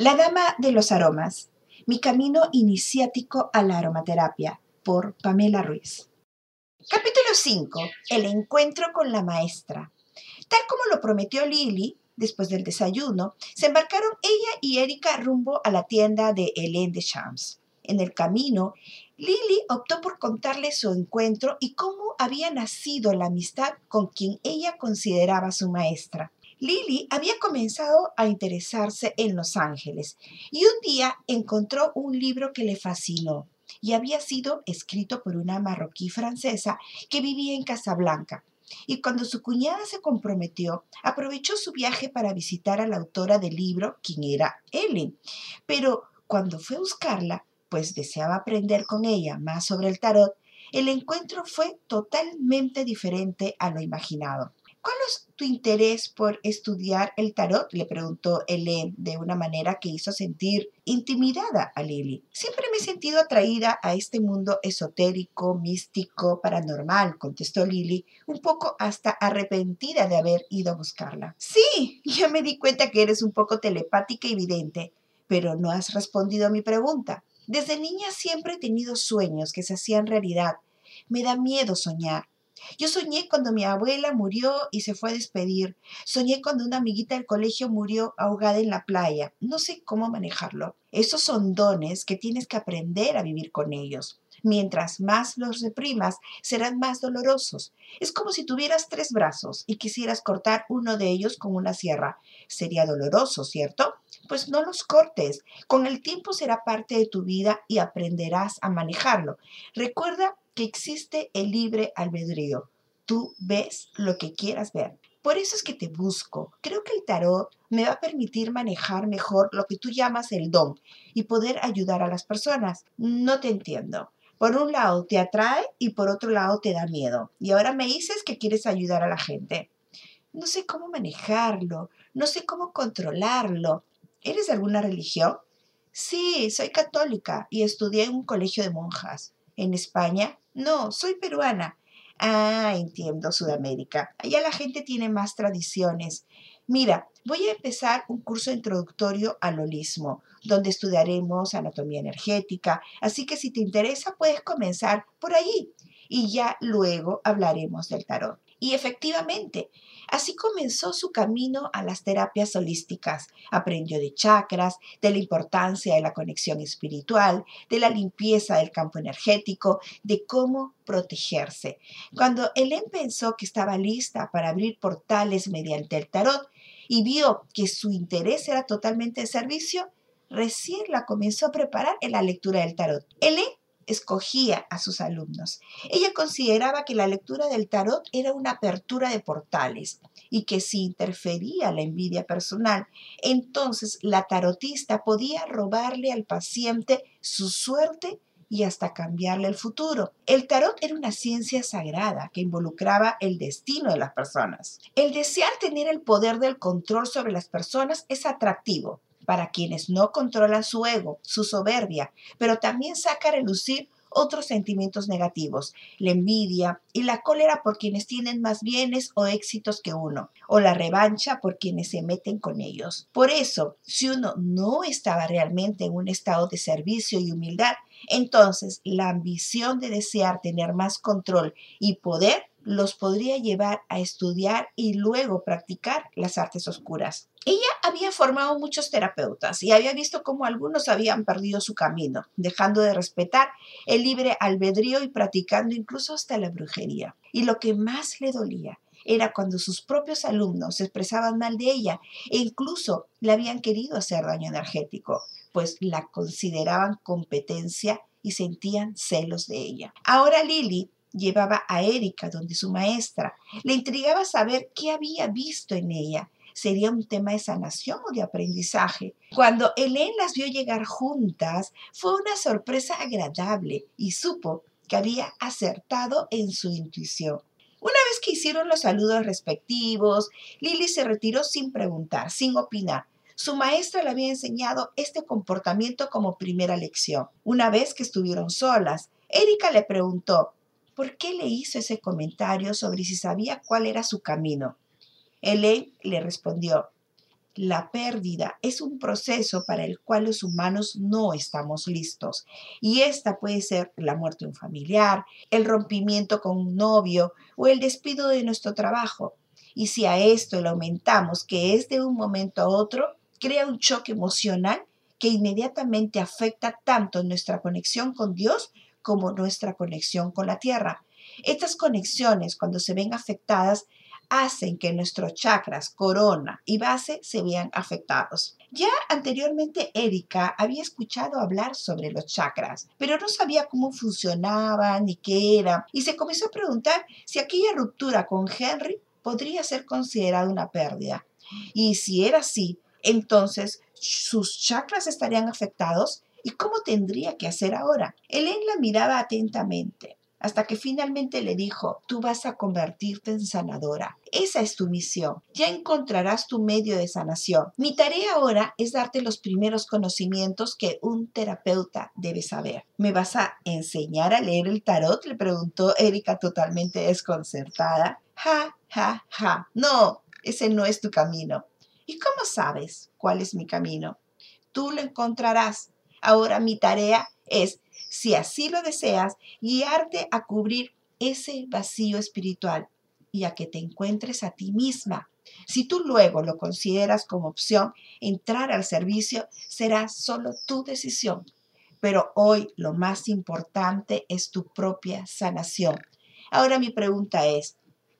La Dama de los Aromas. Mi camino iniciático a la aromaterapia por Pamela Ruiz. Capítulo 5. El encuentro con la maestra. Tal como lo prometió Lily, después del desayuno, se embarcaron ella y Erika rumbo a la tienda de Hélène de Champs. En el camino, Lily optó por contarle su encuentro y cómo había nacido la amistad con quien ella consideraba su maestra. Lily había comenzado a interesarse en Los Ángeles y un día encontró un libro que le fascinó y había sido escrito por una marroquí francesa que vivía en Casablanca. Y cuando su cuñada se comprometió, aprovechó su viaje para visitar a la autora del libro, quien era Ellen. Pero cuando fue a buscarla, pues deseaba aprender con ella más sobre el tarot, el encuentro fue totalmente diferente a lo imaginado. ¿Cuál es tu interés por estudiar el tarot? le preguntó Hélène de una manera que hizo sentir intimidada a Lily. Siempre me he sentido atraída a este mundo esotérico, místico, paranormal, contestó Lily, un poco hasta arrepentida de haber ido a buscarla. Sí, ya me di cuenta que eres un poco telepática y vidente, pero no has respondido a mi pregunta. Desde niña siempre he tenido sueños que se hacían realidad. Me da miedo soñar. Yo soñé cuando mi abuela murió y se fue a despedir. Soñé cuando una amiguita del colegio murió ahogada en la playa. No sé cómo manejarlo. Esos son dones que tienes que aprender a vivir con ellos. Mientras más los reprimas, serán más dolorosos. Es como si tuvieras tres brazos y quisieras cortar uno de ellos con una sierra. Sería doloroso, ¿cierto? Pues no los cortes. Con el tiempo será parte de tu vida y aprenderás a manejarlo. Recuerda existe el libre albedrío. Tú ves lo que quieras ver. Por eso es que te busco. Creo que el tarot me va a permitir manejar mejor lo que tú llamas el don y poder ayudar a las personas. No te entiendo. Por un lado te atrae y por otro lado te da miedo. Y ahora me dices que quieres ayudar a la gente. No sé cómo manejarlo, no sé cómo controlarlo. ¿Eres de alguna religión? Sí, soy católica y estudié en un colegio de monjas. ¿En España? No, soy peruana. Ah, entiendo, Sudamérica. Allá la gente tiene más tradiciones. Mira, voy a empezar un curso introductorio al holismo, donde estudiaremos anatomía energética, así que si te interesa puedes comenzar por allí y ya luego hablaremos del tarot. Y efectivamente, así comenzó su camino a las terapias holísticas. Aprendió de chakras, de la importancia de la conexión espiritual, de la limpieza del campo energético, de cómo protegerse. Cuando Helen pensó que estaba lista para abrir portales mediante el tarot y vio que su interés era totalmente de servicio, recién la comenzó a preparar en la lectura del tarot. Helen escogía a sus alumnos. Ella consideraba que la lectura del tarot era una apertura de portales y que si interfería la envidia personal, entonces la tarotista podía robarle al paciente su suerte y hasta cambiarle el futuro. El tarot era una ciencia sagrada que involucraba el destino de las personas. El desear tener el poder del control sobre las personas es atractivo, para quienes no controlan su ego, su soberbia, pero también saca a relucir otros sentimientos negativos, la envidia y la cólera por quienes tienen más bienes o éxitos que uno, o la revancha por quienes se meten con ellos. Por eso, si uno no estaba realmente en un estado de servicio y humildad, entonces la ambición de desear tener más control y poder los podría llevar a estudiar y luego practicar las artes oscuras. Ella había formado muchos terapeutas y había visto cómo algunos habían perdido su camino, dejando de respetar el libre albedrío y practicando incluso hasta la brujería. Y lo que más le dolía era cuando sus propios alumnos se expresaban mal de ella e incluso le habían querido hacer daño energético, pues la consideraban competencia y sentían celos de ella. Ahora Lily Llevaba a Erika donde su maestra. Le intrigaba saber qué había visto en ella. ¿Sería un tema de sanación o de aprendizaje? Cuando Helen las vio llegar juntas, fue una sorpresa agradable y supo que había acertado en su intuición. Una vez que hicieron los saludos respectivos, Lily se retiró sin preguntar, sin opinar. Su maestra le había enseñado este comportamiento como primera lección. Una vez que estuvieron solas, Erika le preguntó, ¿por qué le hizo ese comentario sobre si sabía cuál era su camino? Elaine le respondió, La pérdida es un proceso para el cual los humanos no estamos listos y esta puede ser la muerte de un familiar, el rompimiento con un novio o el despido de nuestro trabajo. Y si a esto le aumentamos que es de un momento a otro, crea un choque emocional que inmediatamente afecta tanto nuestra conexión con Dios como nuestra conexión con la tierra. Estas conexiones, cuando se ven afectadas, hacen que nuestros chakras, corona y base se vean afectados. Ya anteriormente Erika había escuchado hablar sobre los chakras, pero no sabía cómo funcionaban ni qué eran, y se comenzó a preguntar si aquella ruptura con Henry podría ser considerada una pérdida. Y si era así, entonces sus chakras estarían afectados y cómo tendría que hacer ahora. Elaine la miraba atentamente hasta que finalmente le dijo, tú vas a convertirte en sanadora. Esa es tu misión. Ya encontrarás tu medio de sanación. Mi tarea ahora es darte los primeros conocimientos que un terapeuta debe saber. ¿Me vas a enseñar a leer el tarot? le preguntó Erika totalmente desconcertada. Ja, ja, ja. No, ese no es tu camino. ¿Y cómo sabes cuál es mi camino? Tú lo encontrarás. Ahora mi tarea es si así lo deseas, guiarte a cubrir ese vacío espiritual y a que te encuentres a ti misma. Si tú luego lo consideras como opción, entrar al servicio será solo tu decisión. Pero hoy lo más importante es tu propia sanación. Ahora mi pregunta es,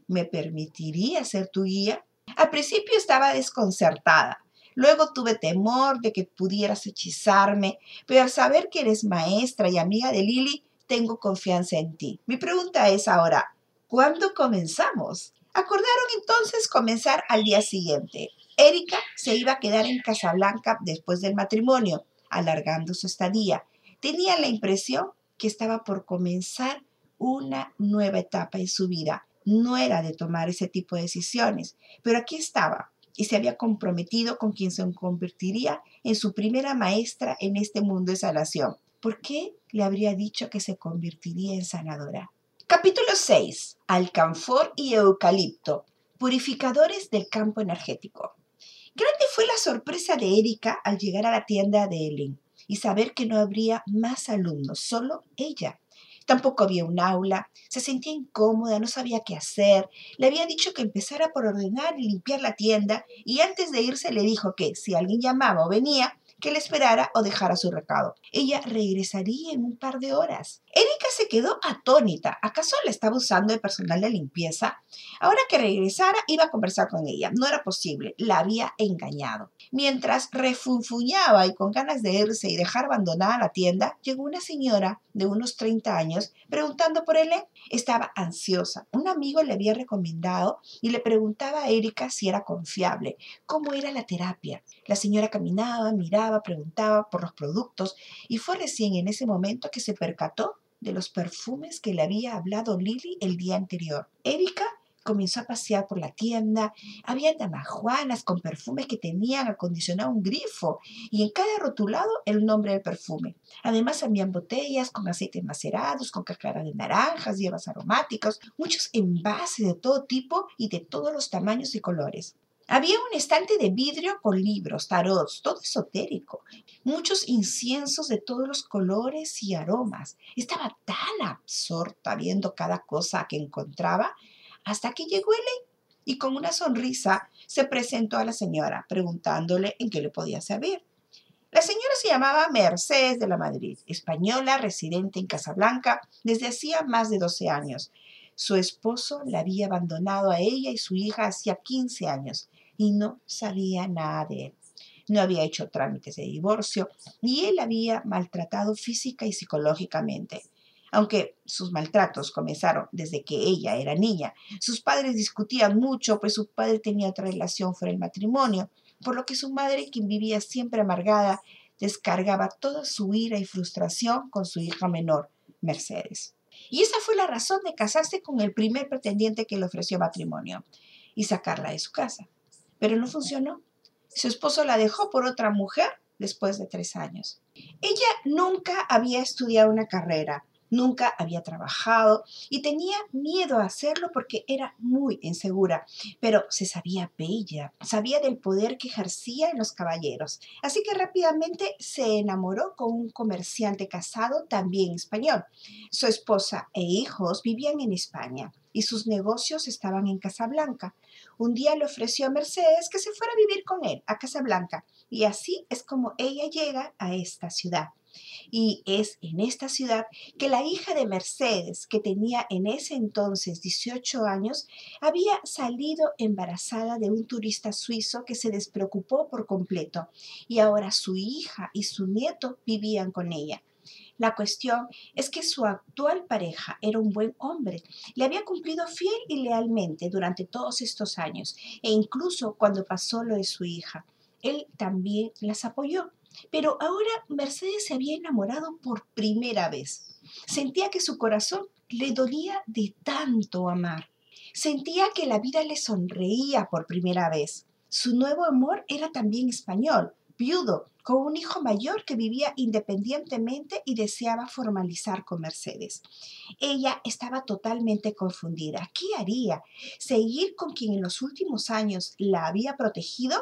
¿me permitiría ser tu guía? Al principio estaba desconcertada, Luego tuve temor de que pudieras hechizarme, pero al saber que eres maestra y amiga de Lily, tengo confianza en ti. Mi pregunta es ahora, ¿cuándo comenzamos? Acordaron entonces comenzar al día siguiente. Erika se iba a quedar en Casablanca después del matrimonio, alargando su estadía. Tenía la impresión que estaba por comenzar una nueva etapa en su vida. No era de tomar ese tipo de decisiones, pero aquí estaba, y se había comprometido con quien se convertiría en su primera maestra en este mundo de sanación. ¿Por qué le habría dicho que se convertiría en sanadora? Capítulo 6. Alcanfor y eucalipto, purificadores del campo energético. Grande fue la sorpresa de Erika al llegar a la tienda de Ellen y saber que no habría más alumnos, solo ella. Tampoco había un aula, se sentía incómoda, no sabía qué hacer. Le había dicho que empezara por ordenar y limpiar la tienda y antes de irse le dijo que si alguien llamaba o venía, que le esperara o dejara su recado. Ella regresaría en un par de horas. Erika se quedó atónita. ¿Acaso la estaba usando de personal de limpieza? Ahora que regresara, iba a conversar con ella. No era posible. La había engañado. Mientras refunfuñaba y con ganas de irse y dejar abandonada la tienda, llegó una señora de unos 30 años preguntando por él. Estaba ansiosa. Un amigo le había recomendado y le preguntaba a Erika si era confiable, cómo era la terapia. La señora caminaba, miraba, preguntaba por los productos y fue recién en ese momento que se percató de los perfumes que le había hablado Lily el día anterior. Erika comenzó a pasear por la tienda. Había damajuanas con perfumes que tenían acondicionado un grifo y en cada rotulado el nombre del perfume. Además, habían botellas con aceites macerados, con cáscara de naranjas, hierbas aromáticas, muchos envases de todo tipo y de todos los tamaños y colores. Había un estante de vidrio con libros, tarots, todo esotérico, muchos inciensos de todos los colores y aromas. Estaba tan absorta viendo cada cosa que encontraba hasta que llegó él y con una sonrisa se presentó a la señora preguntándole en qué le podía servir. La señora se llamaba Mercedes de la Madrid, española residente en Casablanca desde hacía más de 12 años. Su esposo la había abandonado a ella y su hija hacía 15 años y no sabía nada de él. No había hecho trámites de divorcio y él había maltratado física y psicológicamente. Aunque sus maltratos comenzaron desde que ella era niña, sus padres discutían mucho, pues su padre tenía otra relación fuera del matrimonio, por lo que su madre, quien vivía siempre amargada, descargaba toda su ira y frustración con su hija menor, Mercedes. Y esa fue la razón de casarse con el primer pretendiente que le ofreció matrimonio y sacarla de su casa pero no funcionó. Su esposo la dejó por otra mujer después de tres años. Ella nunca había estudiado una carrera, Nunca había trabajado y tenía miedo a hacerlo porque era muy insegura, pero se sabía bella, sabía del poder que ejercía en los caballeros, así que rápidamente se enamoró con un comerciante casado también español. Su esposa e hijos vivían en España y sus negocios estaban en Casablanca. Un día le ofreció a Mercedes que se fuera a vivir con él a Casablanca y así es como ella llega a esta ciudad. Y es en esta ciudad que la hija de Mercedes, que tenía en ese entonces 18 años, había salido embarazada de un turista suizo que se despreocupó por completo. Y ahora su hija y su nieto vivían con ella. La cuestión es que su actual pareja era un buen hombre, le había cumplido fiel y lealmente durante todos estos años e incluso cuando pasó lo de su hija, él también las apoyó. Pero ahora Mercedes se había enamorado por primera vez. Sentía que su corazón le dolía de tanto amar. Sentía que la vida le sonreía por primera vez. Su nuevo amor era también español, viudo, con un hijo mayor que vivía independientemente y deseaba formalizar con Mercedes. Ella estaba totalmente confundida. ¿Qué haría? ¿Seguir con quien en los últimos años la había protegido?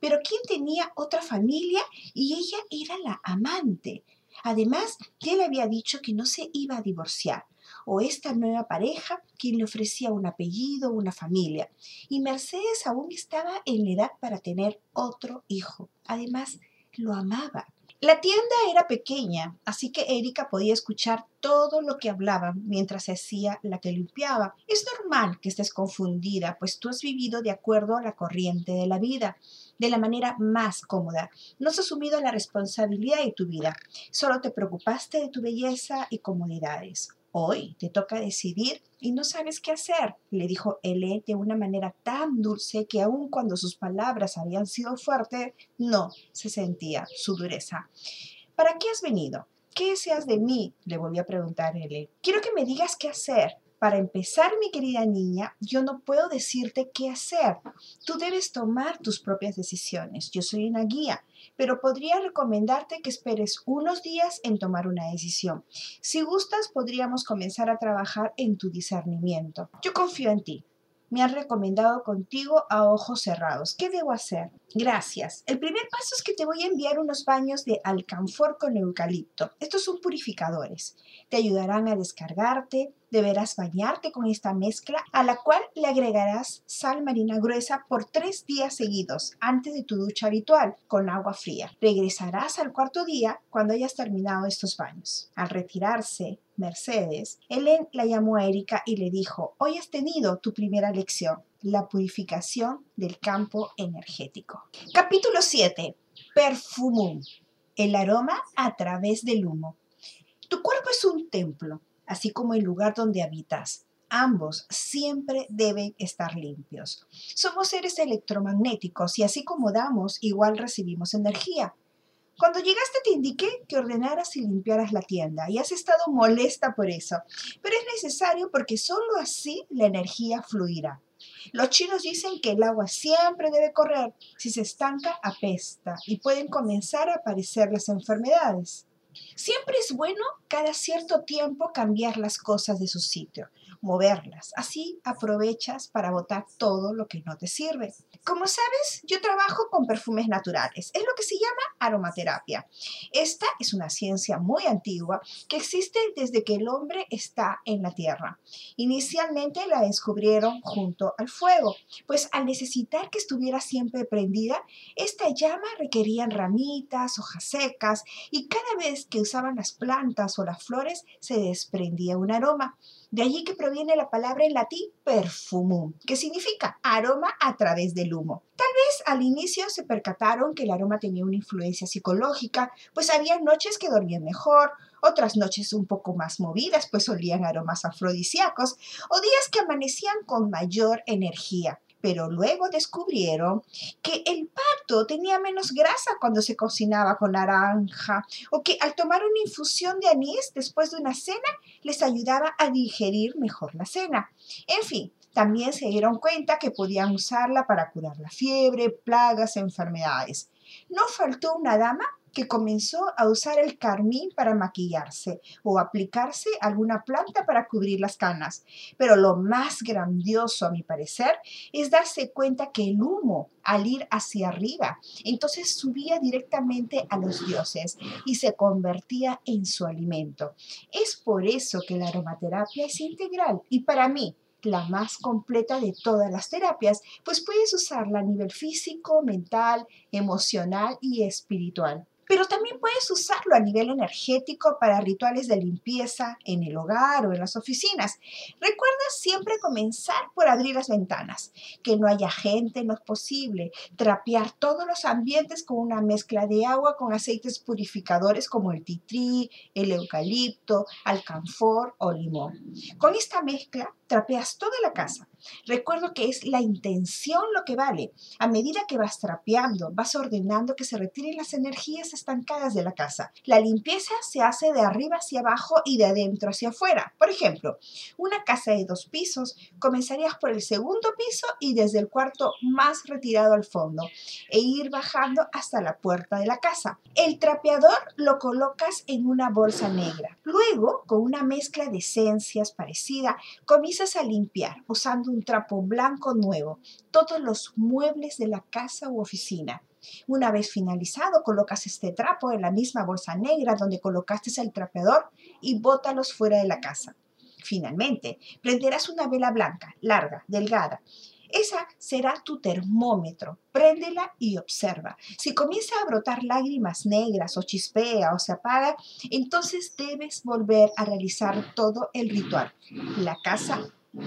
Pero quien tenía otra familia y ella era la amante. Además, ya le había dicho que no se iba a divorciar o esta nueva pareja quien le ofrecía un apellido, una familia. Y Mercedes aún estaba en la edad para tener otro hijo. Además, lo amaba. La tienda era pequeña, así que Erika podía escuchar todo lo que hablaban mientras se hacía la que limpiaba. Es normal que estés confundida, pues tú has vivido de acuerdo a la corriente de la vida, de la manera más cómoda. No has asumido la responsabilidad de tu vida, solo te preocupaste de tu belleza y comodidades. Hoy te toca decidir y no sabes qué hacer, le dijo Ele de una manera tan dulce que aun cuando sus palabras habían sido fuertes, no se sentía su dureza. ¿Para qué has venido? ¿Qué deseas de mí? le volvió a preguntar Ele. Quiero que me digas qué hacer. Para empezar, mi querida niña, yo no puedo decirte qué hacer. Tú debes tomar tus propias decisiones. Yo soy una guía, pero podría recomendarte que esperes unos días en tomar una decisión. Si gustas, podríamos comenzar a trabajar en tu discernimiento. Yo confío en ti. Me han recomendado contigo a ojos cerrados. ¿Qué debo hacer? Gracias. El primer paso es que te voy a enviar unos baños de alcanfor con eucalipto. Estos son purificadores. Te ayudarán a descargarte, deberás bañarte con esta mezcla a la cual le agregarás sal marina gruesa por tres días seguidos antes de tu ducha habitual con agua fría. Regresarás al cuarto día cuando hayas terminado estos baños. Al retirarse, Mercedes, Helen la llamó a Erika y le dijo, hoy has tenido tu primera lección, la purificación del campo energético. Capítulo 7. Perfumum. El aroma a través del humo. Tu cuerpo es un templo así como el lugar donde habitas. Ambos siempre deben estar limpios. Somos seres electromagnéticos y así como damos, igual recibimos energía. Cuando llegaste te indiqué que ordenaras y limpiaras la tienda y has estado molesta por eso, pero es necesario porque solo así la energía fluirá. Los chinos dicen que el agua siempre debe correr, si se estanca apesta y pueden comenzar a aparecer las enfermedades. Siempre es bueno cada cierto tiempo cambiar las cosas de su sitio, moverlas. Así aprovechas para botar todo lo que no te sirve. Como sabes, yo trabajo con perfumes naturales. Es lo que se llama aromaterapia. Esta es una ciencia muy antigua que existe desde que el hombre está en la tierra. Inicialmente la descubrieron junto al fuego, pues al necesitar que estuviera siempre prendida, esta llama requerían ramitas, hojas secas y cada vez que usaban las plantas o las flores se desprendía un aroma. De allí que proviene la palabra en latín perfumum, que significa aroma a través del humo. Tal vez al inicio se percataron que el aroma tenía una influencia psicológica, pues había noches que dormían mejor, otras noches un poco más movidas, pues olían aromas afrodisíacos, o días que amanecían con mayor energía pero luego descubrieron que el pato tenía menos grasa cuando se cocinaba con naranja o que al tomar una infusión de anís después de una cena les ayudaba a digerir mejor la cena. En fin, también se dieron cuenta que podían usarla para curar la fiebre, plagas, enfermedades. No faltó una dama que comenzó a usar el carmín para maquillarse o aplicarse alguna planta para cubrir las canas. Pero lo más grandioso, a mi parecer, es darse cuenta que el humo, al ir hacia arriba, entonces subía directamente a los dioses y se convertía en su alimento. Es por eso que la aromaterapia es integral y para mí la más completa de todas las terapias, pues puedes usarla a nivel físico, mental, emocional y espiritual pero también puedes usarlo a nivel energético para rituales de limpieza en el hogar o en las oficinas. Recuerda siempre comenzar por abrir las ventanas, que no haya gente no es posible, trapear todos los ambientes con una mezcla de agua con aceites purificadores como el titrí, el eucalipto, alcanfor o limón. Con esta mezcla trapeas toda la casa. Recuerdo que es la intención lo que vale. A medida que vas trapeando, vas ordenando que se retiren las energías estancadas de la casa. La limpieza se hace de arriba hacia abajo y de adentro hacia afuera. Por ejemplo, una casa de dos pisos, comenzarías por el segundo piso y desde el cuarto más retirado al fondo e ir bajando hasta la puerta de la casa. El trapeador lo colocas en una bolsa negra. Luego, con una mezcla de esencias parecida, comienzas a limpiar usando un trapo blanco nuevo todos los muebles de la casa u oficina. Una vez finalizado, colocas este trapo en la misma bolsa negra donde colocaste el trapeador y bótalos fuera de la casa. Finalmente, prenderás una vela blanca, larga, delgada. Esa será tu termómetro. Préndela y observa. Si comienza a brotar lágrimas negras o chispea o se apaga, entonces debes volver a realizar todo el ritual. La casa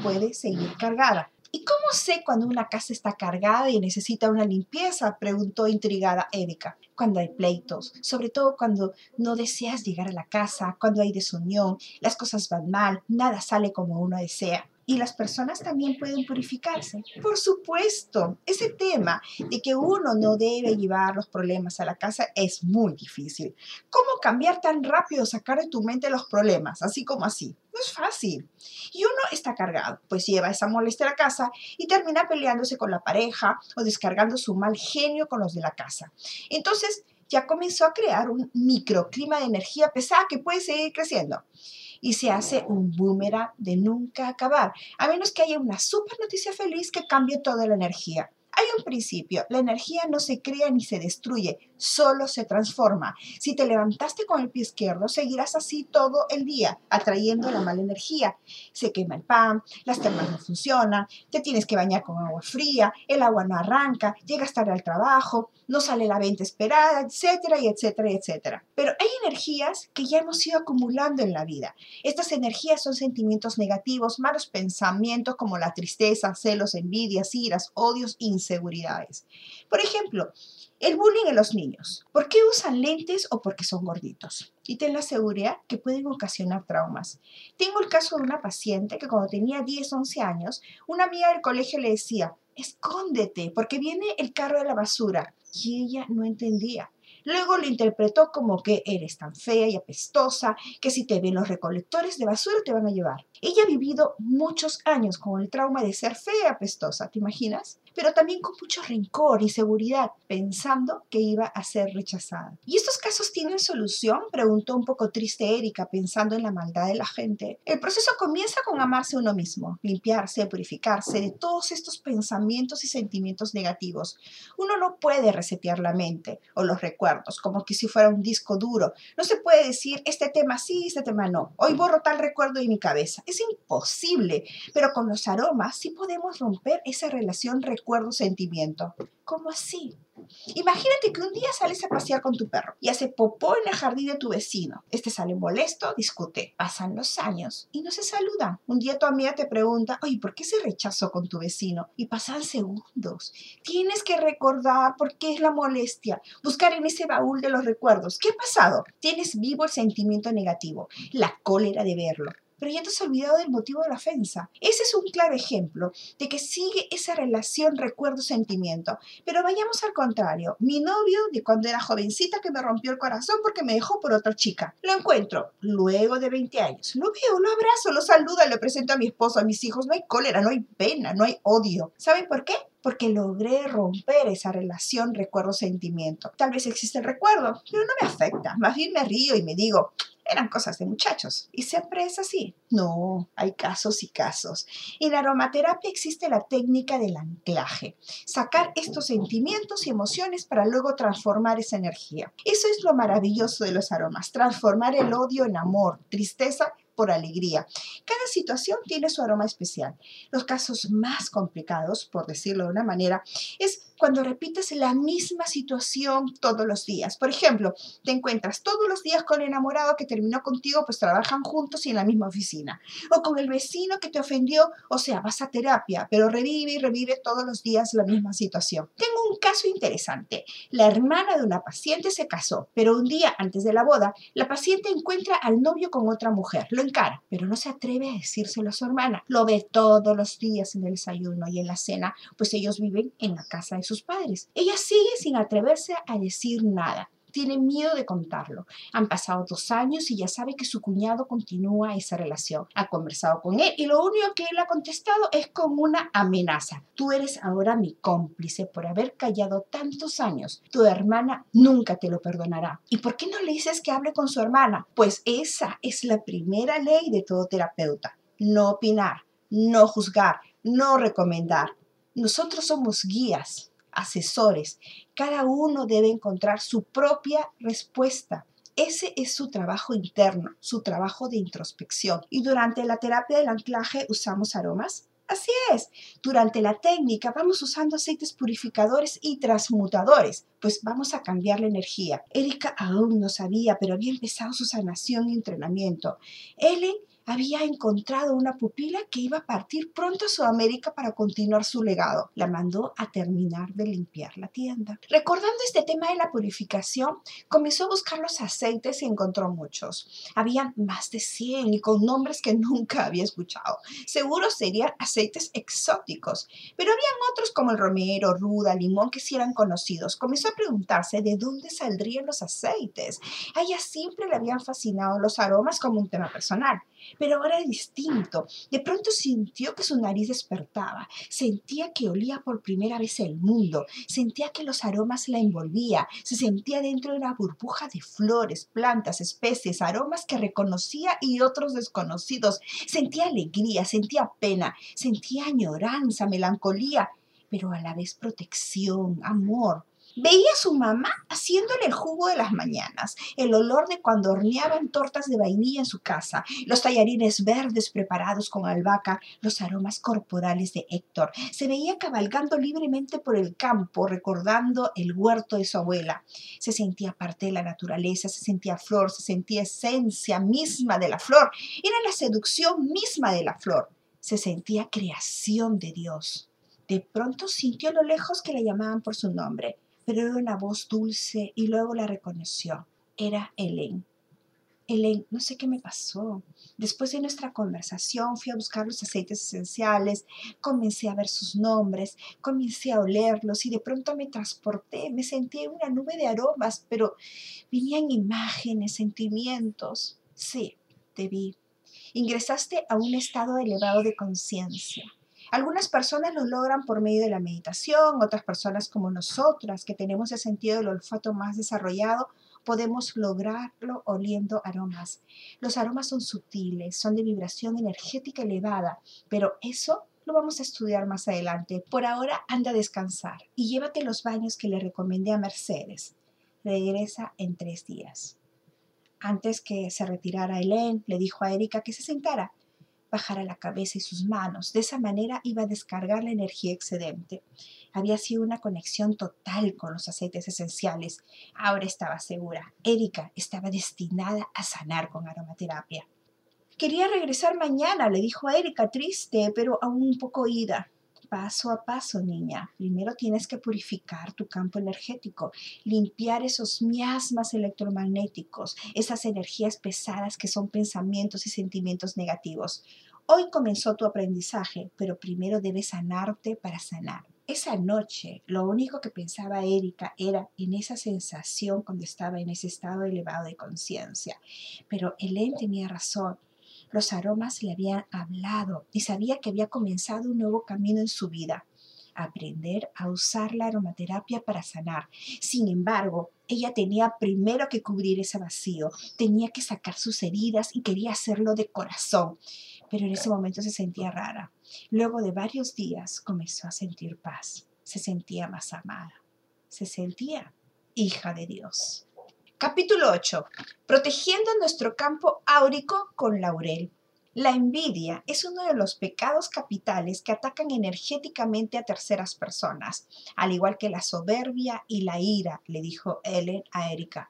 puede seguir cargada. ¿Y cómo sé cuando una casa está cargada y necesita una limpieza? preguntó intrigada Erika. Cuando hay pleitos, sobre todo cuando no deseas llegar a la casa, cuando hay desunión, las cosas van mal, nada sale como uno desea y las personas también pueden purificarse. Por supuesto, ese tema de que uno no debe llevar los problemas a la casa es muy difícil. ¿Cómo cambiar tan rápido, sacar de tu mente los problemas, así como así? No es fácil. Y uno está cargado, pues lleva esa molestia a la casa y termina peleándose con la pareja o descargando su mal genio con los de la casa. Entonces, ya comenzó a crear un microclima de energía pesada que puede seguir creciendo y se hace un boomerang de nunca acabar, a menos que haya una super noticia feliz que cambie toda la energía. Hay un principio, la energía no se crea ni se destruye, solo se transforma. Si te levantaste con el pie izquierdo, seguirás así todo el día, atrayendo la mala energía. Se quema el pan, las termas no funcionan, te tienes que bañar con agua fría, el agua no arranca, llegas tarde al trabajo, no sale la venta esperada, etcétera, etcétera, etcétera. Pero hay energías que ya hemos ido acumulando en la vida. Estas energías son sentimientos negativos, malos pensamientos como la tristeza, celos, envidias, iras, odios, inseguridades. Por ejemplo, el bullying en los niños. ¿Por qué usan lentes o porque son gorditos? Y ten la seguridad que pueden ocasionar traumas. Tengo el caso de una paciente que cuando tenía 10, 11 años, una amiga del colegio le decía, escóndete porque viene el carro de la basura. Y ella no entendía. Luego lo interpretó como que eres tan fea y apestosa que si te ven los recolectores de basura te van a llevar. Ella ha vivido muchos años con el trauma de ser fea y apestosa, ¿te imaginas? Pero también con mucho rencor y seguridad, pensando que iba a ser rechazada. ¿Y estos casos tienen solución? Preguntó un poco triste Erika, pensando en la maldad de la gente. El proceso comienza con amarse uno mismo, limpiarse, purificarse de todos estos pensamientos y sentimientos negativos. Uno no puede resetear la mente o los recuerdos como que si fuera un disco duro. No se puede decir este tema sí, este tema no. Hoy borro tal recuerdo de mi cabeza es imposible, pero con los aromas sí podemos romper esa relación recuerdo-sentimiento. ¿Cómo así? Imagínate que un día sales a pasear con tu perro y hace popó en el jardín de tu vecino. Este sale molesto, discute. Pasan los años y no se saludan. Un día tu amiga te pregunta, oye, ¿por qué se rechazó con tu vecino? Y pasan segundos. Tienes que recordar por qué es la molestia. Buscar en ese baúl de los recuerdos. ¿Qué ha pasado? Tienes vivo el sentimiento negativo, la cólera de verlo pero ya te has olvidado del motivo de la ofensa. Ese es un claro ejemplo de que sigue esa relación recuerdo-sentimiento. Pero vayamos al contrario. Mi novio de cuando era jovencita que me rompió el corazón porque me dejó por otra chica. Lo encuentro luego de 20 años. Lo veo, lo abrazo, lo saludo, le presento a mi esposo, a mis hijos. No hay cólera, no hay pena, no hay odio. ¿Saben por qué? porque logré romper esa relación recuerdo-sentimiento. Tal vez existe el recuerdo, pero no me afecta. Más bien me río y me digo, eran cosas de muchachos. Y siempre es así. No, hay casos y casos. En aromaterapia existe la técnica del anclaje. Sacar estos sentimientos y emociones para luego transformar esa energía. Eso es lo maravilloso de los aromas. Transformar el odio en amor, tristeza por alegría. Cada situación tiene su aroma especial. Los casos más complicados, por decirlo de una manera, es cuando repites la misma situación todos los días. Por ejemplo, te encuentras todos los días con el enamorado que terminó contigo, pues trabajan juntos y en la misma oficina. O con el vecino que te ofendió, o sea, vas a terapia, pero revive y revive todos los días la misma situación. Tengo un caso interesante. La hermana de una paciente se casó, pero un día antes de la boda, la paciente encuentra al novio con otra mujer. Lo encara, pero no se atreve a decírselo a su hermana. Lo ve todos los días en el desayuno y en la cena, pues ellos viven en la casa de sus padres. Ella sigue sin atreverse a decir nada. Tiene miedo de contarlo. Han pasado dos años y ya sabe que su cuñado continúa esa relación. Ha conversado con él y lo único que él ha contestado es con una amenaza. Tú eres ahora mi cómplice por haber callado tantos años. Tu hermana nunca te lo perdonará. ¿Y por qué no le dices que hable con su hermana? Pues esa es la primera ley de todo terapeuta. No opinar, no juzgar, no recomendar. Nosotros somos guías, asesores. Cada uno debe encontrar su propia respuesta. Ese es su trabajo interno, su trabajo de introspección. Y durante la terapia del anclaje usamos aromas. Así es, durante la técnica vamos usando aceites purificadores y transmutadores, pues vamos a cambiar la energía. Erika aún no sabía, pero había empezado su sanación y entrenamiento. Ellen había encontrado una pupila que iba a partir pronto a Sudamérica para continuar su legado. La mandó a terminar de limpiar la tienda. Recordando este tema de la purificación, comenzó a buscar los aceites y encontró muchos. Habían más de 100 y con nombres que nunca había escuchado. Seguro serían aceites exóticos, pero habían otros como el romero, ruda, limón que sí eran conocidos. Comenzó a preguntarse de dónde saldrían los aceites. A ella siempre le habían fascinado los aromas como un tema personal pero ahora distinto. De pronto sintió que su nariz despertaba, sentía que olía por primera vez el mundo, sentía que los aromas la envolvía, se sentía dentro de una burbuja de flores, plantas, especies, aromas que reconocía y otros desconocidos. Sentía alegría, sentía pena, sentía añoranza, melancolía, pero a la vez protección, amor. Veía a su mamá haciéndole el jugo de las mañanas, el olor de cuando horneaban tortas de vainilla en su casa, los tallarines verdes preparados con albahaca, los aromas corporales de Héctor. Se veía cabalgando libremente por el campo, recordando el huerto de su abuela. Se sentía parte de la naturaleza, se sentía flor, se sentía esencia misma de la flor. Era la seducción misma de la flor. Se sentía creación de Dios. De pronto sintió a lo lejos que le llamaban por su nombre pero era una voz dulce y luego la reconoció. Era Helen. Helen, no sé qué me pasó. Después de nuestra conversación fui a buscar los aceites esenciales, comencé a ver sus nombres, comencé a olerlos y de pronto me transporté, me sentí en una nube de aromas, pero venían imágenes, sentimientos. Sí, te vi. Ingresaste a un estado elevado de conciencia. Algunas personas lo logran por medio de la meditación, otras personas como nosotras, que tenemos el sentido del olfato más desarrollado, podemos lograrlo oliendo aromas. Los aromas son sutiles, son de vibración energética elevada, pero eso lo vamos a estudiar más adelante. Por ahora anda a descansar y llévate los baños que le recomendé a Mercedes. Regresa en tres días. Antes que se retirara Helen, le dijo a Erika que se sentara bajara la cabeza y sus manos. De esa manera iba a descargar la energía excedente. Había sido una conexión total con los aceites esenciales. Ahora estaba segura. Erika estaba destinada a sanar con aromaterapia. Quería regresar mañana, le dijo a Erika, triste, pero aún un poco ida paso a paso, niña. Primero tienes que purificar tu campo energético, limpiar esos miasmas electromagnéticos, esas energías pesadas que son pensamientos y sentimientos negativos. Hoy comenzó tu aprendizaje, pero primero debes sanarte para sanar. Esa noche, lo único que pensaba Erika era en esa sensación cuando estaba en ese estado elevado de conciencia. Pero Helen tenía razón. Los aromas le habían hablado y sabía que había comenzado un nuevo camino en su vida. aprender a usar la aromaterapia para sanar. Sin embargo, ella tenía primero que cubrir ese vacío, tenía que sacar sus heridas y quería hacerlo de corazón. Pero en ese momento se sentía rara. Luego de varios días comenzó a sentir paz, se sentía más amada, se sentía hija de Dios. Capítulo 8. Protegiendo nuestro campo áurico con laurel. La envidia es uno de los pecados capitales que atacan energéticamente a terceras personas, al igual que la soberbia y la ira, le dijo Ellen a Erika.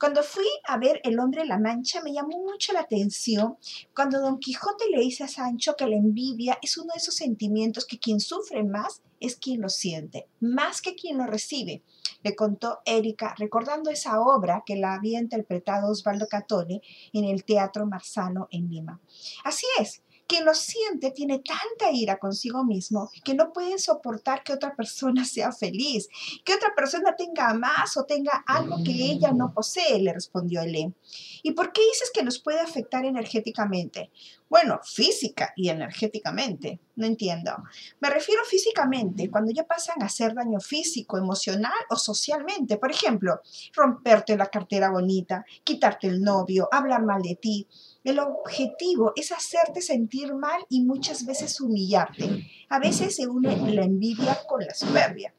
Cuando fui a ver El hombre la mancha me llamó mucho la atención cuando Don Quijote le dice a Sancho que la envidia es uno de esos sentimientos que quien sufre más es quien lo siente, más que quien lo recibe. Le contó Erika, recordando esa obra que la había interpretado Osvaldo Catone en el Teatro Marzano en Lima. Así es, quien lo siente tiene tanta ira consigo mismo que no puede soportar que otra persona sea feliz, que otra persona tenga más o tenga algo que ella no posee, le respondió Helen. ¿Y por qué dices que nos puede afectar energéticamente? Bueno, física y energéticamente. No entiendo. Me refiero físicamente, cuando ya pasan a hacer daño físico, emocional o socialmente. Por ejemplo, romperte la cartera bonita, quitarte el novio, hablar mal de ti. El objetivo es hacerte sentir mal y muchas veces humillarte. A veces se une la envidia con la soberbia.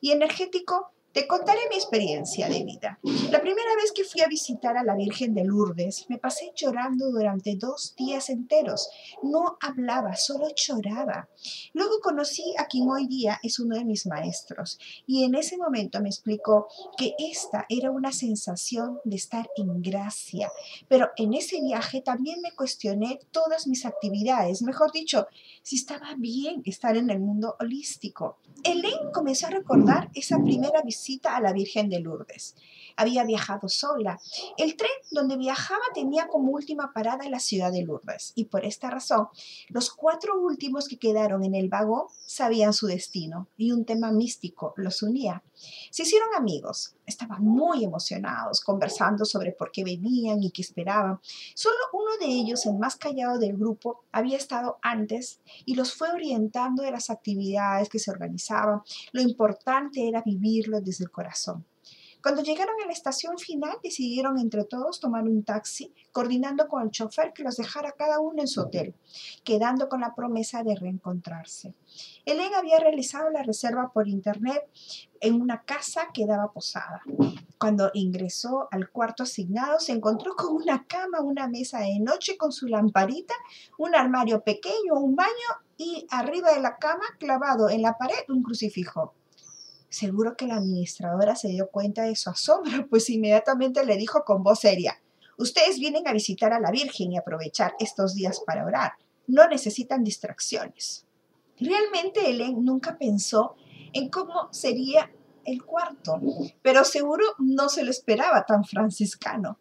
Y energético te contaré mi experiencia de vida. La primera vez que fui a visitar a la Virgen de Lourdes, me pasé llorando durante dos días enteros. No hablaba, solo lloraba. Luego conocí a quien hoy día es uno de mis maestros y en ese momento me explicó que esta era una sensación de estar en gracia. Pero en ese viaje también me cuestioné todas mis actividades, mejor dicho, si estaba bien estar en el mundo holístico. Elaine comenzó a recordar esa primera visita a la Virgen de Lourdes. Había viajado sola. El tren donde viajaba tenía como última parada la ciudad de Lourdes y por esta razón los cuatro últimos que quedaron en el vagón sabían su destino y un tema místico los unía. Se hicieron amigos, estaban muy emocionados conversando sobre por qué venían y qué esperaban. Solo uno de ellos, el más callado del grupo, había estado antes y los fue orientando de las actividades que se organizaban. Lo importante era vivirlo desde el corazón. Cuando llegaron a la estación final, decidieron entre todos tomar un taxi, coordinando con el chofer que los dejara cada uno en su hotel, quedando con la promesa de reencontrarse. Helen había realizado la reserva por internet en una casa que daba posada. Cuando ingresó al cuarto asignado, se encontró con una cama, una mesa de noche con su lamparita, un armario pequeño, un baño y arriba de la cama, clavado en la pared, un crucifijo. Seguro que la administradora se dio cuenta de su asombro, pues inmediatamente le dijo con voz seria, Ustedes vienen a visitar a la Virgen y aprovechar estos días para orar. No necesitan distracciones. Realmente Helen nunca pensó en cómo sería el cuarto, pero seguro no se lo esperaba tan franciscano.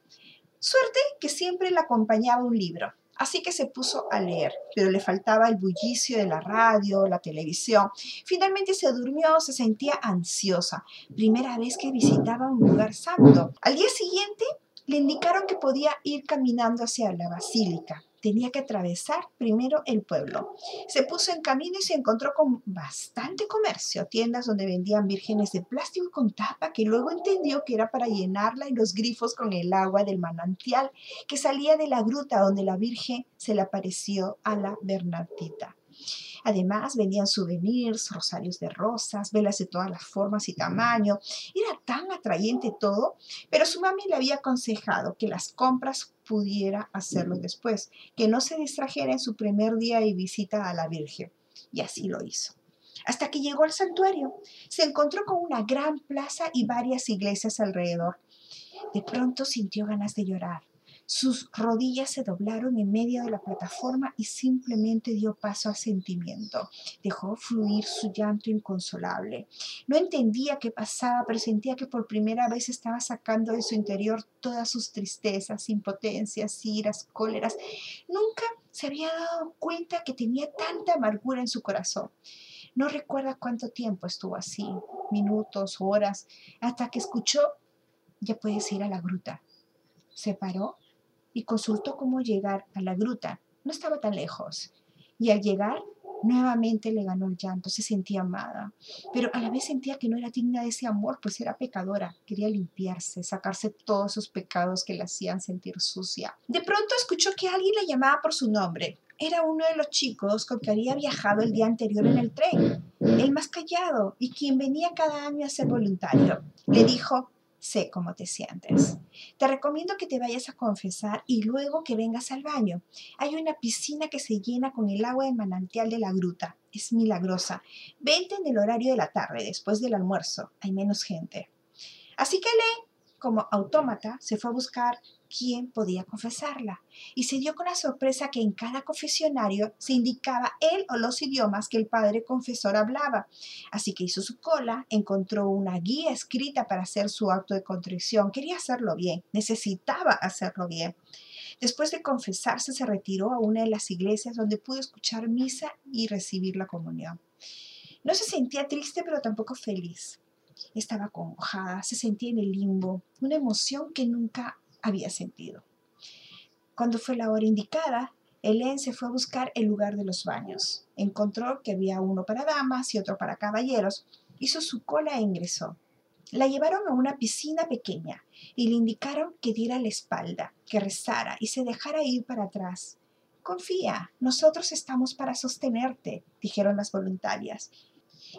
Suerte que siempre le acompañaba un libro. Así que se puso a leer, pero le faltaba el bullicio de la radio, la televisión. Finalmente se durmió, se sentía ansiosa. Primera vez que visitaba un lugar santo. Al día siguiente le indicaron que podía ir caminando hacia la basílica tenía que atravesar primero el pueblo. Se puso en camino y se encontró con bastante comercio, tiendas donde vendían vírgenes de plástico con tapa que luego entendió que era para llenarla y los grifos con el agua del manantial que salía de la gruta donde la Virgen se le apareció a la Bernardita. Además, vendían souvenirs, rosarios de rosas, velas de todas las formas y tamaños. Era tan atrayente todo, pero su mami le había aconsejado que las compras pudiera hacerlo después, que no se distrajera en su primer día y visita a la Virgen. Y así lo hizo. Hasta que llegó al santuario, se encontró con una gran plaza y varias iglesias alrededor. De pronto sintió ganas de llorar. Sus rodillas se doblaron en medio de la plataforma y simplemente dio paso al sentimiento. Dejó fluir su llanto inconsolable. No entendía qué pasaba, pero sentía que por primera vez estaba sacando de su interior todas sus tristezas, impotencias, iras, cóleras. Nunca se había dado cuenta que tenía tanta amargura en su corazón. No recuerda cuánto tiempo estuvo así, minutos, horas, hasta que escuchó, ya puedes ir a la gruta. Se paró y consultó cómo llegar a la gruta. No estaba tan lejos. Y al llegar, Nuevamente le ganó el llanto, se sentía amada, pero a la vez sentía que no era digna de ese amor, pues era pecadora. Quería limpiarse, sacarse todos esos pecados que la hacían sentir sucia. De pronto escuchó que alguien la llamaba por su nombre. Era uno de los chicos con que había viajado el día anterior en el tren, el más callado y quien venía cada año a ser voluntario. Le dijo, sé cómo te sientes. Te recomiendo que te vayas a confesar y luego que vengas al baño. Hay una piscina que se llena con el agua de manantial de la gruta. Es milagrosa. Vente en el horario de la tarde, después del almuerzo. Hay menos gente. Así que lee como autómata, se fue a buscar quién podía confesarla y se dio con la sorpresa que en cada confesionario se indicaba él o los idiomas que el padre confesor hablaba. Así que hizo su cola, encontró una guía escrita para hacer su acto de contrición. Quería hacerlo bien, necesitaba hacerlo bien. Después de confesarse, se retiró a una de las iglesias donde pudo escuchar misa y recibir la comunión. No se sentía triste, pero tampoco feliz. Estaba acongojada, se sentía en el limbo, una emoción que nunca había sentido. Cuando fue la hora indicada, Helen se fue a buscar el lugar de los baños. Encontró que había uno para damas y otro para caballeros. Hizo su cola e ingresó. La llevaron a una piscina pequeña y le indicaron que diera la espalda, que rezara y se dejara ir para atrás. Confía, nosotros estamos para sostenerte, dijeron las voluntarias,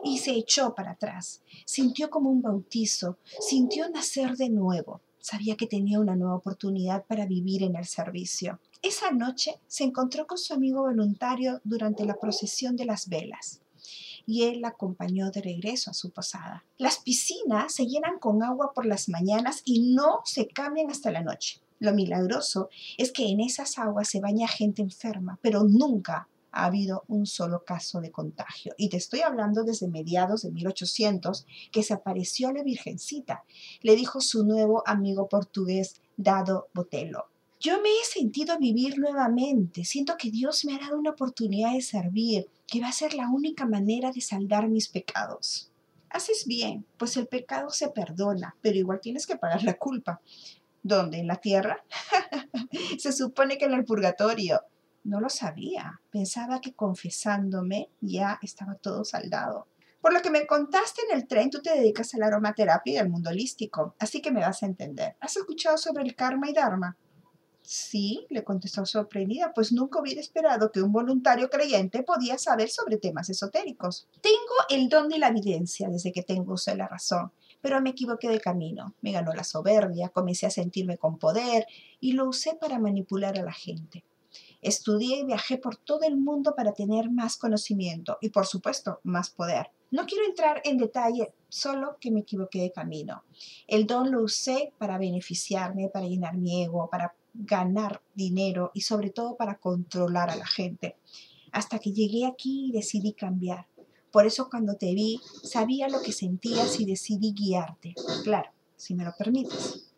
y se echó para atrás. Sintió como un bautizo, sintió nacer de nuevo. Sabía que tenía una nueva oportunidad para vivir en el servicio. Esa noche se encontró con su amigo voluntario durante la procesión de las velas y él la acompañó de regreso a su posada. Las piscinas se llenan con agua por las mañanas y no se cambian hasta la noche. Lo milagroso es que en esas aguas se baña gente enferma, pero nunca ha habido un solo caso de contagio. Y te estoy hablando desde mediados de 1800 que se apareció la Virgencita, le dijo su nuevo amigo portugués Dado Botello. Yo me he sentido vivir nuevamente, siento que Dios me ha dado una oportunidad de servir, que va a ser la única manera de saldar mis pecados. Haces bien, pues el pecado se perdona, pero igual tienes que pagar la culpa. ¿Dónde? ¿En la tierra? se supone que en el purgatorio. No lo sabía. Pensaba que confesándome ya estaba todo saldado. Por lo que me contaste en el tren, tú te dedicas a la aromaterapia y al mundo holístico, así que me vas a entender. ¿Has escuchado sobre el karma y dharma? Sí, le contestó sorprendida, pues nunca hubiera esperado que un voluntario creyente podía saber sobre temas esotéricos. Tengo el don de la evidencia desde que tengo uso de la razón, pero me equivoqué de camino. Me ganó la soberbia, comencé a sentirme con poder y lo usé para manipular a la gente. Estudié y viajé por todo el mundo para tener más conocimiento y, por supuesto, más poder. No quiero entrar en detalle, solo que me equivoqué de camino. El don lo usé para beneficiarme, para llenar mi ego, para ganar dinero y sobre todo para controlar a la gente. Hasta que llegué aquí y decidí cambiar. Por eso cuando te vi, sabía lo que sentías y decidí guiarte. Claro, si me lo permites.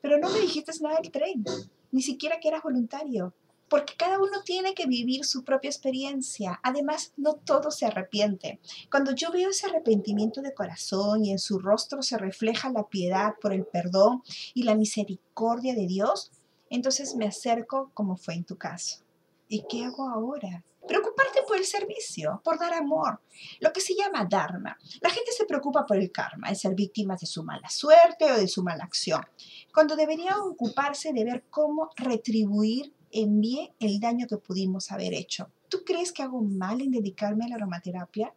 Pero no me dijiste nada del tren, ni siquiera que eras voluntario porque cada uno tiene que vivir su propia experiencia. Además, no todo se arrepiente. Cuando yo veo ese arrepentimiento de corazón y en su rostro se refleja la piedad por el perdón y la misericordia de Dios, entonces me acerco como fue en tu caso. ¿Y qué hago ahora? Preocuparte por el servicio, por dar amor, lo que se llama dharma. La gente se preocupa por el karma, el ser víctimas de su mala suerte o de su mala acción, cuando debería ocuparse de ver cómo retribuir envié el daño que pudimos haber hecho. ¿Tú crees que hago mal en dedicarme a la aromaterapia?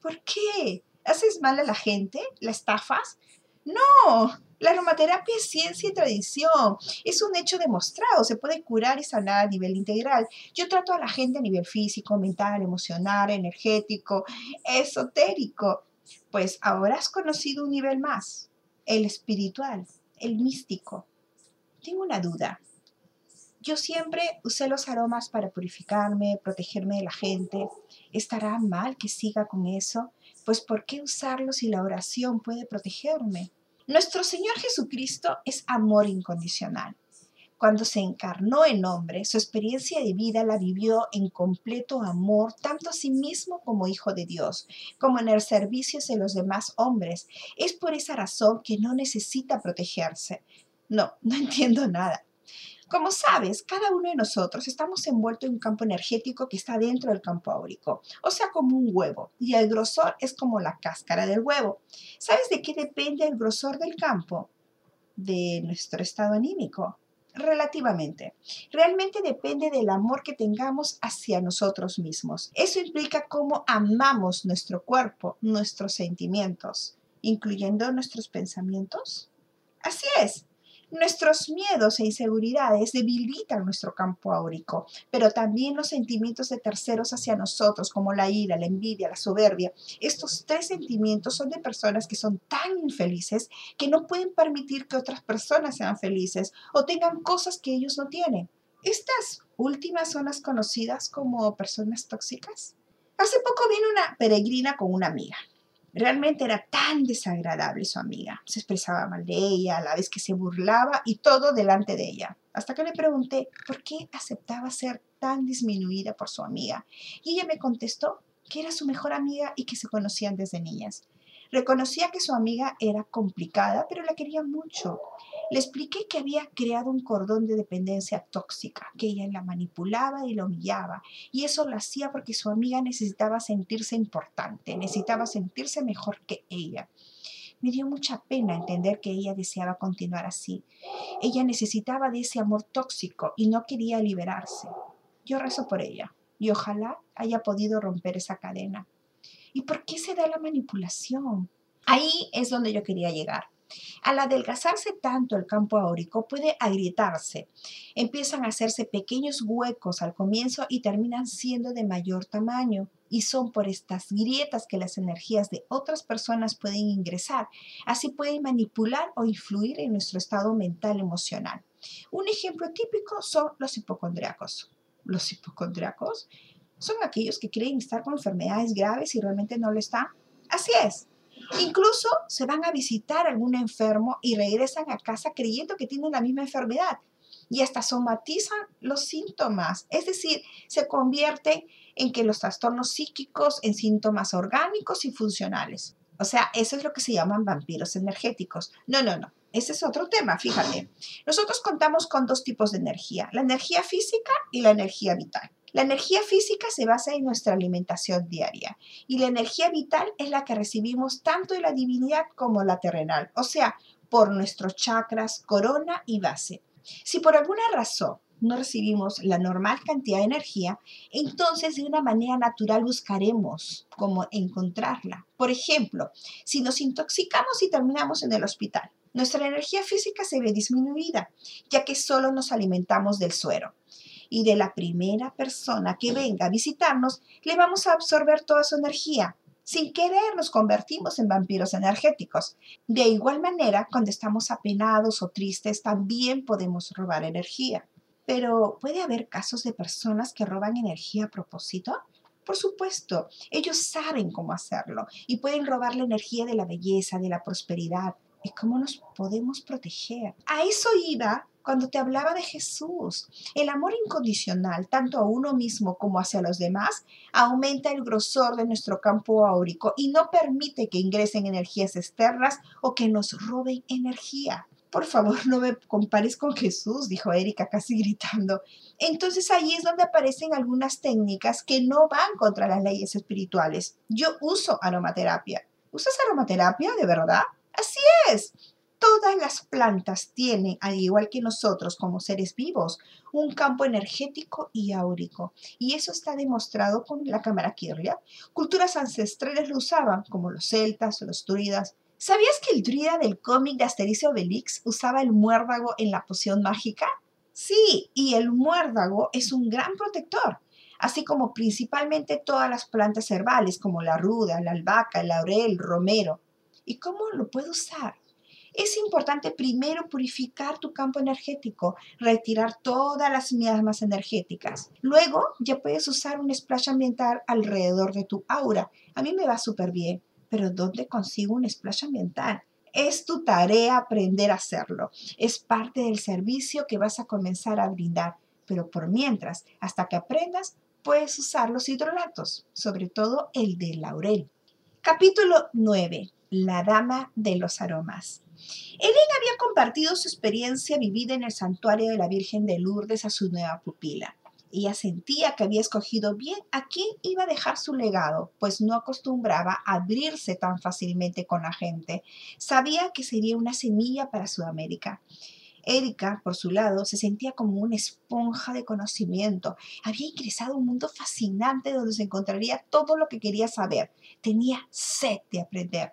¿Por qué? ¿Haces mal a la gente? ¿La estafas? No, la aromaterapia es ciencia y tradición. Es un hecho demostrado. Se puede curar y sanar a nivel integral. Yo trato a la gente a nivel físico, mental, emocional, energético, esotérico. Pues ahora has conocido un nivel más, el espiritual, el místico. Tengo una duda. Yo siempre usé los aromas para purificarme, protegerme de la gente. ¿Estará mal que siga con eso? Pues ¿por qué usarlos si la oración puede protegerme? Nuestro Señor Jesucristo es amor incondicional. Cuando se encarnó en hombre, su experiencia de vida la vivió en completo amor, tanto a sí mismo como hijo de Dios, como en el servicio de los demás hombres. Es por esa razón que no necesita protegerse. No, no entiendo nada. Como sabes, cada uno de nosotros estamos envueltos en un campo energético que está dentro del campo áurico, o sea, como un huevo, y el grosor es como la cáscara del huevo. ¿Sabes de qué depende el grosor del campo? De nuestro estado anímico. Relativamente. Realmente depende del amor que tengamos hacia nosotros mismos. Eso implica cómo amamos nuestro cuerpo, nuestros sentimientos, incluyendo nuestros pensamientos. Así es, Nuestros miedos e inseguridades debilitan nuestro campo áurico, pero también los sentimientos de terceros hacia nosotros, como la ira, la envidia, la soberbia. Estos tres sentimientos son de personas que son tan infelices que no pueden permitir que otras personas sean felices o tengan cosas que ellos no tienen. Estas últimas son las conocidas como personas tóxicas. Hace poco vino una peregrina con una amiga. Realmente era tan desagradable su amiga. Se expresaba mal de ella, a la vez que se burlaba y todo delante de ella. Hasta que le pregunté por qué aceptaba ser tan disminuida por su amiga. Y ella me contestó que era su mejor amiga y que se conocían desde niñas. Reconocía que su amiga era complicada, pero la quería mucho. Le expliqué que había creado un cordón de dependencia tóxica, que ella la manipulaba y la humillaba, y eso lo hacía porque su amiga necesitaba sentirse importante, necesitaba sentirse mejor que ella. Me dio mucha pena entender que ella deseaba continuar así. Ella necesitaba de ese amor tóxico y no quería liberarse. Yo rezo por ella y ojalá haya podido romper esa cadena. ¿Y por qué se da la manipulación? Ahí es donde yo quería llegar. Al adelgazarse tanto el campo áurico puede agrietarse. Empiezan a hacerse pequeños huecos al comienzo y terminan siendo de mayor tamaño. Y son por estas grietas que las energías de otras personas pueden ingresar. Así pueden manipular o influir en nuestro estado mental emocional. Un ejemplo típico son los hipocondriacos. Los hipocondriacos son aquellos que creen estar con enfermedades graves y realmente no lo están. Así es, Incluso se van a visitar a algún enfermo y regresan a casa creyendo que tienen la misma enfermedad y hasta somatizan los síntomas, es decir, se convierte en que los trastornos psíquicos en síntomas orgánicos y funcionales. O sea, eso es lo que se llaman vampiros energéticos. No, no, no. Ese es otro tema, fíjate. Nosotros contamos con dos tipos de energía, la energía física y la energía vital. La energía física se basa en nuestra alimentación diaria y la energía vital es la que recibimos tanto de la divinidad como la terrenal, o sea, por nuestros chakras, corona y base. Si por alguna razón no recibimos la normal cantidad de energía, entonces de una manera natural buscaremos cómo encontrarla. Por ejemplo, si nos intoxicamos y terminamos en el hospital, nuestra energía física se ve disminuida, ya que solo nos alimentamos del suero y de la primera persona que venga a visitarnos, le vamos a absorber toda su energía. Sin querer nos convertimos en vampiros energéticos. De igual manera, cuando estamos apenados o tristes, también podemos robar energía. Pero, ¿puede haber casos de personas que roban energía a propósito? Por supuesto, ellos saben cómo hacerlo y pueden robar la energía de la belleza, de la prosperidad. ¿Y cómo nos podemos proteger? A eso iba cuando te hablaba de Jesús. El amor incondicional, tanto a uno mismo como hacia los demás, aumenta el grosor de nuestro campo áurico y no permite que ingresen energías externas o que nos roben energía. Por favor, no me compares con Jesús, dijo Erika casi gritando. Entonces ahí es donde aparecen algunas técnicas que no van contra las leyes espirituales. Yo uso aromaterapia. ¿Usas aromaterapia de verdad? Así es. Todas las plantas tienen, al igual que nosotros como seres vivos, un campo energético y áurico. Y eso está demostrado con la cámara Kirlia. Culturas ancestrales lo usaban, como los celtas o los druidas. ¿Sabías que el druida del cómic de Asterix y Obelix usaba el muérdago en la poción mágica? Sí, y el muérdago es un gran protector, así como principalmente todas las plantas herbales como la ruda, la albahaca, el laurel, el romero. ¿Y cómo lo puedo usar? Es importante primero purificar tu campo energético, retirar todas las miasmas energéticas. Luego ya puedes usar un splash ambiental alrededor de tu aura. A mí me va súper bien, pero ¿dónde consigo un splash ambiental? Es tu tarea aprender a hacerlo. Es parte del servicio que vas a comenzar a brindar. Pero por mientras, hasta que aprendas, puedes usar los hidrolatos, sobre todo el de laurel. Capítulo 9. La dama de los aromas. Helen había compartido su experiencia vivida en el santuario de la Virgen de Lourdes a su nueva pupila. Ella sentía que había escogido bien a quién iba a dejar su legado, pues no acostumbraba a abrirse tan fácilmente con la gente. Sabía que sería una semilla para Sudamérica. Erika, por su lado, se sentía como una esponja de conocimiento. Había ingresado a un mundo fascinante donde se encontraría todo lo que quería saber. Tenía sed de aprender.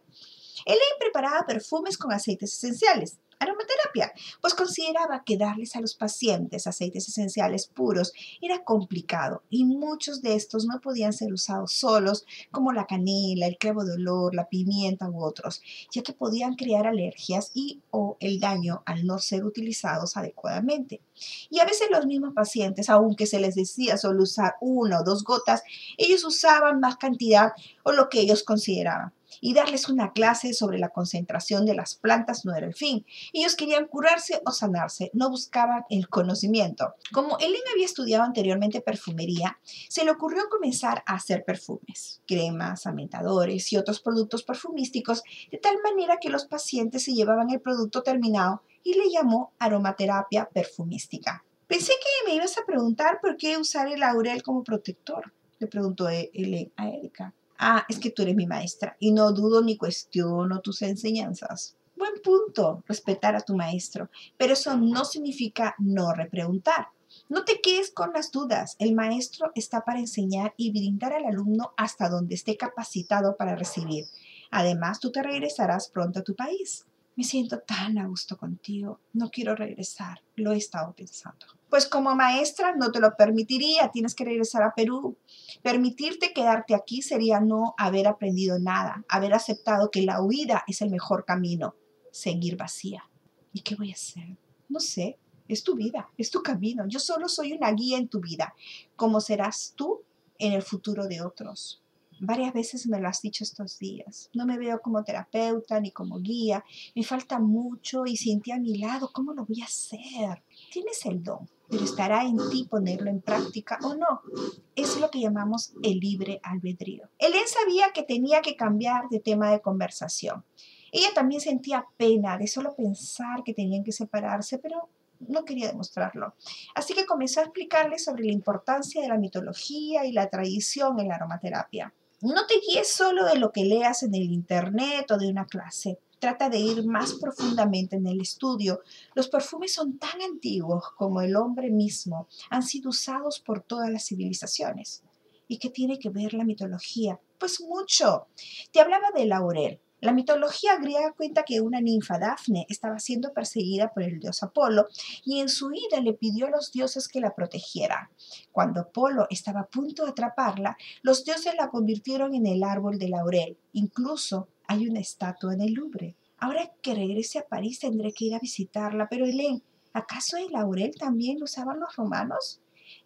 Elaine preparaba perfumes con aceites esenciales aromaterapia, pues consideraba que darles a los pacientes aceites esenciales puros era complicado y muchos de estos no podían ser usados solos, como la canela, el clavo de olor, la pimienta u otros, ya que podían crear alergias y o el daño al no ser utilizados adecuadamente. Y a veces los mismos pacientes, aunque se les decía solo usar una o dos gotas, ellos usaban más cantidad o lo que ellos consideraban y darles una clase sobre la concentración de las plantas no era el fin. Ellos querían curarse o sanarse, no buscaban el conocimiento. Como Ellen había estudiado anteriormente perfumería, se le ocurrió comenzar a hacer perfumes, cremas, ambientadores y otros productos perfumísticos, de tal manera que los pacientes se llevaban el producto terminado y le llamó aromaterapia perfumística. Pensé que me ibas a preguntar por qué usar el laurel como protector, le preguntó Ellen a Erika. Ah, es que tú eres mi maestra y no dudo ni cuestiono tus enseñanzas. Buen punto, respetar a tu maestro, pero eso no significa no repreguntar. No te quedes con las dudas. El maestro está para enseñar y brindar al alumno hasta donde esté capacitado para recibir. Además, tú te regresarás pronto a tu país. Me siento tan a gusto contigo. No quiero regresar. Lo he estado pensando. Pues como maestra no te lo permitiría. Tienes que regresar a Perú. Permitirte quedarte aquí sería no haber aprendido nada, haber aceptado que la huida es el mejor camino, seguir vacía. ¿Y qué voy a hacer? No sé. Es tu vida, es tu camino. Yo solo soy una guía en tu vida. ¿Cómo serás tú en el futuro de otros? Varias veces me lo has dicho estos días. No me veo como terapeuta ni como guía. Me falta mucho y sin a mi lado, ¿cómo lo voy a hacer? Tienes el don, pero estará en ti ponerlo en práctica o no. Es lo que llamamos el libre albedrío. Helen sabía que tenía que cambiar de tema de conversación. Ella también sentía pena de solo pensar que tenían que separarse, pero no quería demostrarlo. Así que comenzó a explicarle sobre la importancia de la mitología y la tradición en la aromaterapia. No te guíes solo de lo que leas en el Internet o de una clase. Trata de ir más profundamente en el estudio. Los perfumes son tan antiguos como el hombre mismo. Han sido usados por todas las civilizaciones. ¿Y qué tiene que ver la mitología? Pues mucho. Te hablaba de laurel. La mitología griega cuenta que una ninfa Dafne estaba siendo perseguida por el dios Apolo y en su ira le pidió a los dioses que la protegieran. Cuando Apolo estaba a punto de atraparla, los dioses la convirtieron en el árbol de laurel. Incluso hay una estatua en el Louvre. Ahora que regrese a París tendré que ir a visitarla, pero Helen, ¿acaso el laurel también lo usaban los romanos?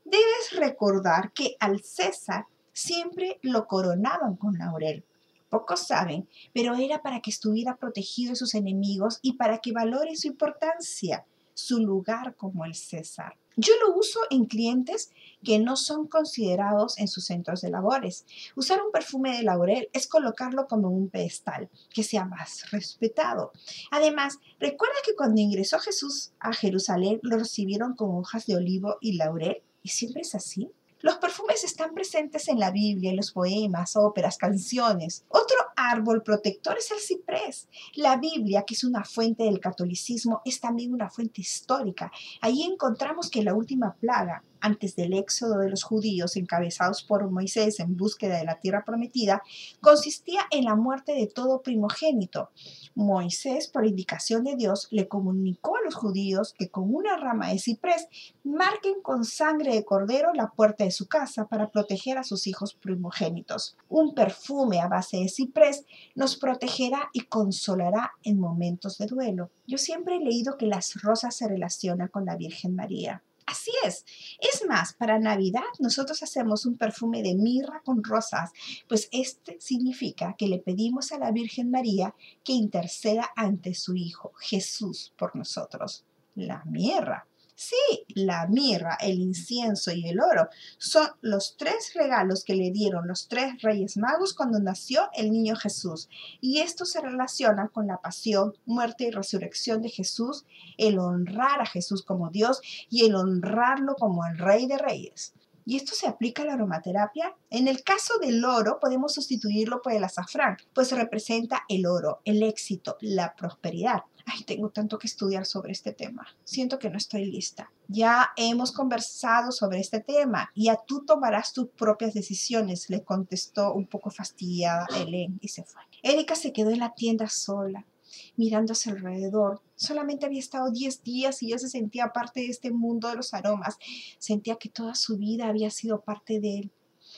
Debes recordar que al César siempre lo coronaban con laurel. Pocos saben, pero era para que estuviera protegido de sus enemigos y para que valore su importancia, su lugar como el César. Yo lo uso en clientes que no son considerados en sus centros de labores. Usar un perfume de laurel es colocarlo como un pedestal, que sea más respetado. Además, recuerda que cuando ingresó Jesús a Jerusalén lo recibieron con hojas de olivo y laurel, y siempre es así. Los perfumes están presentes en la Biblia, en los poemas, óperas, canciones. Otro árbol protector es el ciprés. La Biblia, que es una fuente del catolicismo, es también una fuente histórica. Allí encontramos que la última plaga, antes del éxodo de los judíos encabezados por Moisés en búsqueda de la tierra prometida, consistía en la muerte de todo primogénito. Moisés, por indicación de Dios, le comunicó a los judíos que con una rama de ciprés marquen con sangre de cordero la puerta de su casa para proteger a sus hijos primogénitos. Un perfume a base de ciprés nos protegerá y consolará en momentos de duelo. Yo siempre he leído que las rosas se relacionan con la Virgen María. Así es. Es más, para Navidad nosotros hacemos un perfume de mirra con rosas, pues este significa que le pedimos a la Virgen María que interceda ante su Hijo Jesús por nosotros. La mirra Sí, la mirra, el incienso y el oro son los tres regalos que le dieron los tres reyes magos cuando nació el niño Jesús. Y esto se relaciona con la pasión, muerte y resurrección de Jesús, el honrar a Jesús como Dios y el honrarlo como el rey de reyes. ¿Y esto se aplica a la aromaterapia? En el caso del oro, podemos sustituirlo por el azafrán, pues representa el oro, el éxito, la prosperidad ay, tengo tanto que estudiar sobre este tema, siento que no estoy lista. Ya hemos conversado sobre este tema y ya tú tomarás tus propias decisiones, le contestó un poco fastidiada Helen y se fue. Erika se quedó en la tienda sola, mirando alrededor. Solamente había estado 10 días y ya se sentía parte de este mundo de los aromas. Sentía que toda su vida había sido parte de él.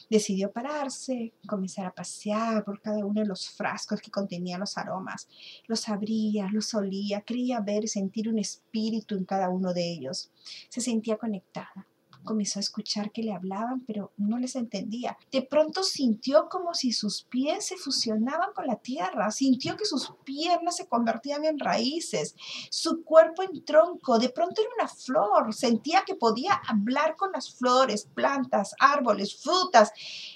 Decidió pararse, comenzar a pasear por cada uno de los frascos que contenían los aromas. Los abría, los olía, creía ver y sentir un espíritu en cada uno de ellos. Se sentía conectada comenzó a escuchar que le hablaban, pero no les entendía. De pronto sintió como si sus pies se fusionaban con la tierra, sintió que sus piernas se convertían en raíces, su cuerpo en tronco, de pronto era una flor, sentía que podía hablar con las flores, plantas, árboles, frutas,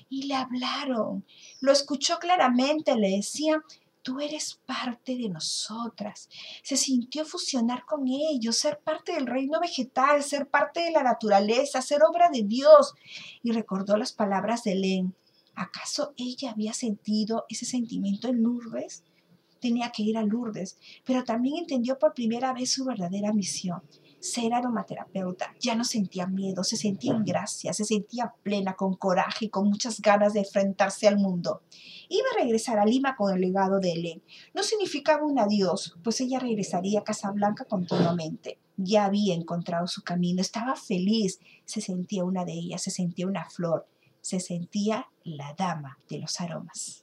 y le hablaron. Lo escuchó claramente, le decía, tú eres parte de nosotras. Se sintió fusionar con ellos, ser parte del reino vegetal, ser parte de la naturaleza, ser obra de Dios. Y recordó las palabras de Len. ¿Acaso ella había sentido ese sentimiento en Lourdes? Tenía que ir a Lourdes, pero también entendió por primera vez su verdadera misión ser aromaterapeuta. Ya no sentía miedo, se sentía en gracia, se sentía plena, con coraje y con muchas ganas de enfrentarse al mundo. Iba a regresar a Lima con el legado de Helen. No significaba un adiós, pues ella regresaría a Casablanca continuamente. Ya había encontrado su camino, estaba feliz, se sentía una de ellas, se sentía una flor, se sentía la dama de los aromas.